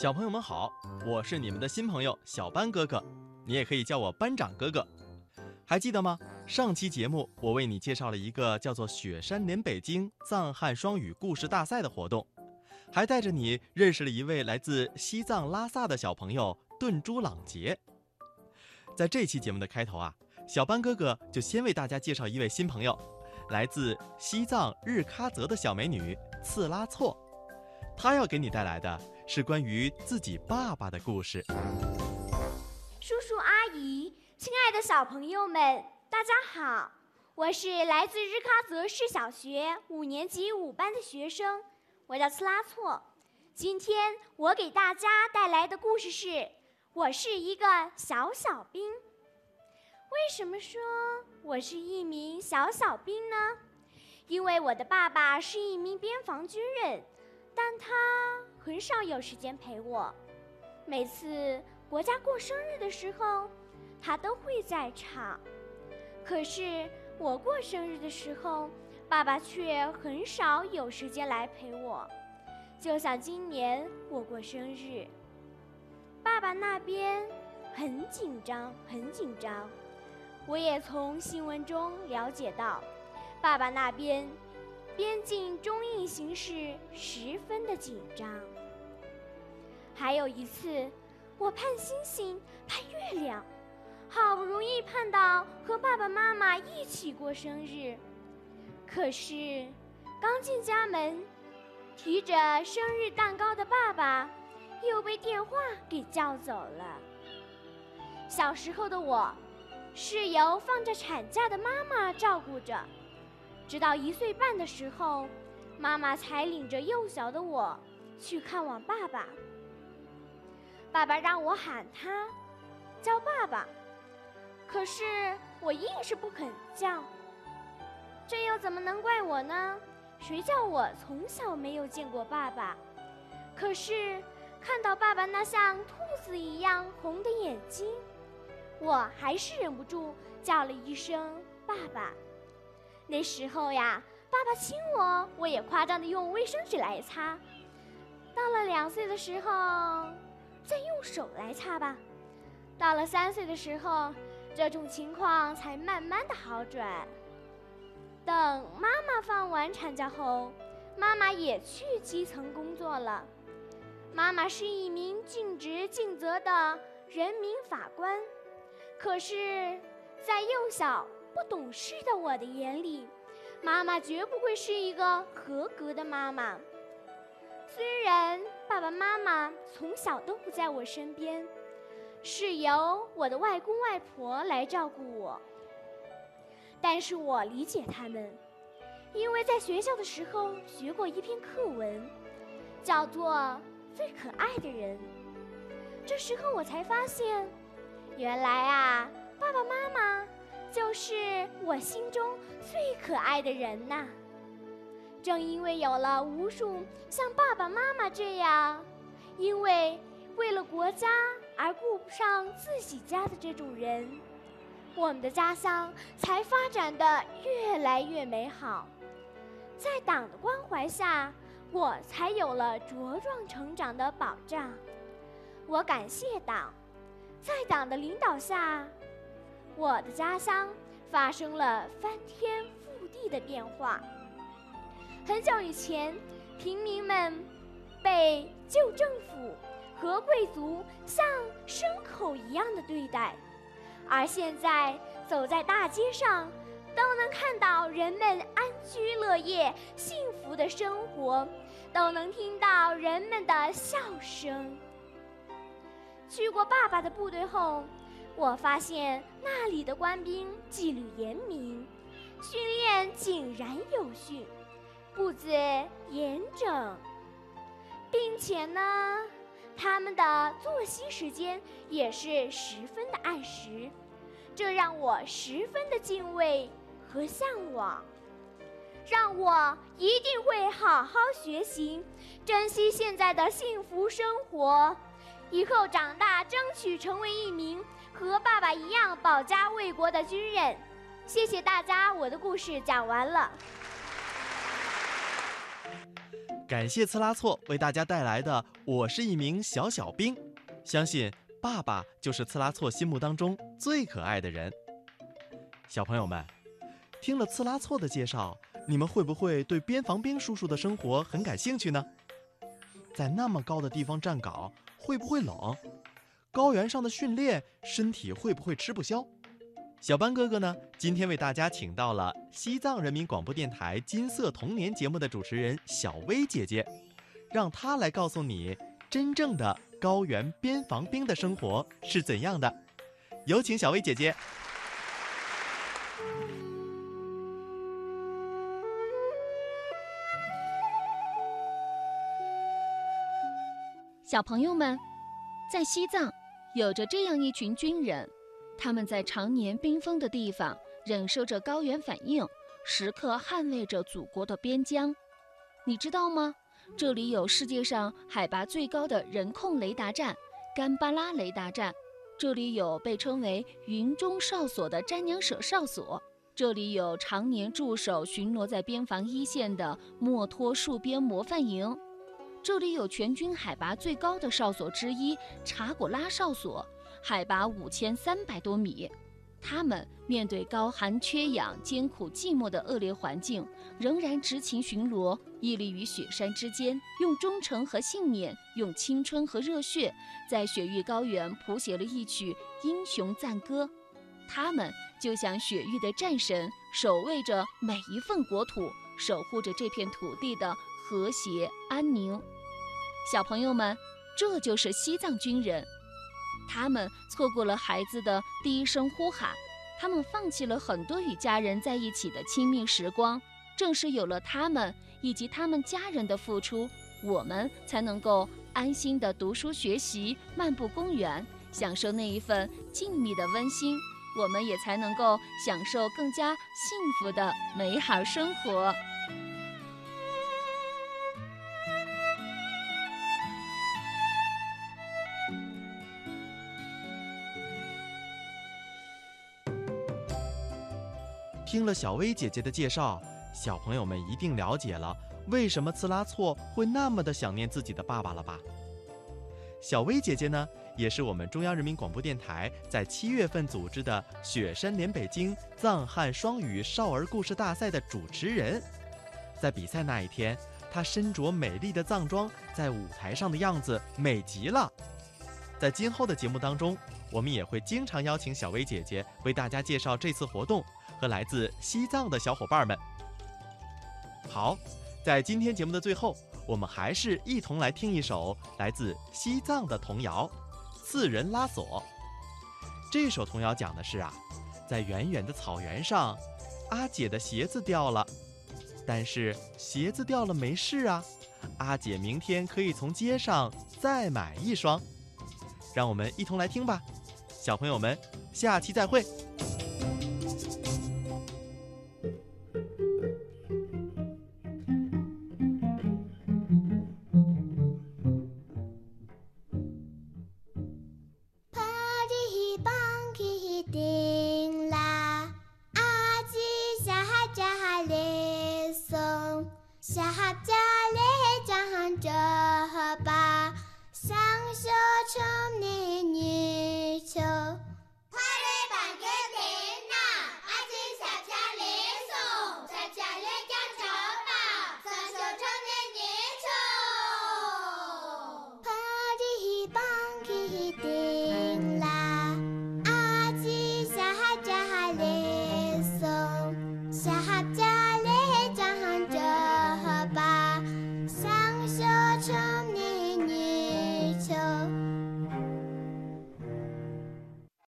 小朋友们好，我是你们的新朋友小班哥哥，你也可以叫我班长哥哥。还记得吗？上期节目我为你介绍了一个叫做“雪山连北京藏汉双语故事大赛”的活动，还带着你认识了一位来自西藏拉萨的小朋友顿珠朗杰。在这期节目的开头啊，小班哥哥就先为大家介绍一位新朋友，来自西藏日喀则的小美女次拉措，她要给你带来的是关于自己爸爸的故事。叔叔阿姨。亲爱的小朋友们，大家好！我是来自日喀则市小学五年级五班的学生，我叫斯拉措。今天我给大家带来的故事是《我是一个小小兵》。为什么说我是一名小小兵呢？因为我的爸爸是一名边防军人，但他很少有时间陪我。每次国家过生日的时候。他都会在场，可是我过生日的时候，爸爸却很少有时间来陪我。就像今年我过生日，爸爸那边很紧张，很紧张。我也从新闻中了解到，爸爸那边边境中印形势十分的紧张。还有一次，我盼星星，盼月亮。好不容易盼到和爸爸妈妈一起过生日，可是刚进家门，提着生日蛋糕的爸爸又被电话给叫走了。小时候的我是由放着产假的妈妈照顾着，直到一岁半的时候，妈妈才领着幼小的我去看望爸爸。爸爸让我喊他，叫爸爸。可是我硬是不肯叫，这又怎么能怪我呢？谁叫我从小没有见过爸爸？可是看到爸爸那像兔子一样红的眼睛，我还是忍不住叫了一声“爸爸”。那时候呀，爸爸亲我，我也夸张的用卫生纸来擦。到了两岁的时候，再用手来擦吧。到了三岁的时候。这种情况才慢慢的好转。等妈妈放完产假后，妈妈也去基层工作了。妈妈是一名尽职尽责的人民法官，可是，在幼小不懂事的我的眼里，妈妈绝不会是一个合格的妈妈。虽然爸爸妈妈从小都不在我身边。是由我的外公外婆来照顾我，但是我理解他们，因为在学校的时候学过一篇课文，叫做《最可爱的人》。这时候我才发现，原来啊，爸爸妈妈就是我心中最可爱的人呐。正因为有了无数像爸爸妈妈这样，因为为了国家。而顾不上自己家的这种人，我们的家乡才发展的越来越美好。在党的关怀下，我才有了茁壮成长的保障。我感谢党，在党的领导下，我的家乡发生了翻天覆地的变化。很久以前，平民们被旧政府。和贵族像牲口一样的对待，而现在走在大街上，都能看到人们安居乐业、幸福的生活，都能听到人们的笑声。去过爸爸的部队后，我发现那里的官兵纪律严明，训练井然有序，步子严整，并且呢。他们的作息时间也是十分的按时，这让我十分的敬畏和向往，让我一定会好好学习，珍惜现在的幸福生活，以后长大争取成为一名和爸爸一样保家卫国的军人。谢谢大家，我的故事讲完了。感谢刺拉错为大家带来的《我是一名小小兵》，相信爸爸就是刺拉错心目当中最可爱的人。小朋友们，听了刺拉错的介绍，你们会不会对边防兵叔叔的生活很感兴趣呢？在那么高的地方站岗，会不会冷？高原上的训练，身体会不会吃不消？小班哥哥呢？今天为大家请到了西藏人民广播电台《金色童年》节目的主持人小薇姐姐，让她来告诉你真正的高原边防兵的生活是怎样的。有请小薇姐姐。小朋友们，在西藏有着这样一群军人。他们在常年冰封的地方忍受着高原反应，时刻捍卫着祖国的边疆。你知道吗？这里有世界上海拔最高的人控雷达站——甘巴拉雷达站；这里有被称为“云中哨所”的詹娘舍哨所；这里有常年驻守巡逻在边防一线的墨脱戍边模范营；这里有全军海拔最高的哨所之一——查果拉哨所。海拔五千三百多米，他们面对高寒缺氧、艰苦寂寞的恶劣环境，仍然执勤巡逻，屹立于雪山之间，用忠诚和信念，用青春和热血，在雪域高原谱写了一曲英雄赞歌。他们就像雪域的战神，守卫着每一份国土，守护着这片土地的和谐安宁。小朋友们，这就是西藏军人。他们错过了孩子的第一声呼喊，他们放弃了很多与家人在一起的亲密时光。正是有了他们以及他们家人的付出，我们才能够安心的读书学习、漫步公园，享受那一份静谧的温馨。我们也才能够享受更加幸福的美好生活。听了小薇姐姐的介绍，小朋友们一定了解了为什么次拉措会那么的想念自己的爸爸了吧？小薇姐姐呢，也是我们中央人民广播电台在七月份组织的“雪山连北京”藏汉双语少儿故事大赛的主持人。在比赛那一天，她身着美丽的藏装，在舞台上的样子美极了。在今后的节目当中，我们也会经常邀请小薇姐姐为大家介绍这次活动。和来自西藏的小伙伴们，好，在今天节目的最后，我们还是一同来听一首来自西藏的童谣《四人拉锁》。这首童谣讲的是啊，在远远的草原上，阿姐的鞋子掉了，但是鞋子掉了没事啊，阿姐明天可以从街上再买一双。让我们一同来听吧，小朋友们，下期再会。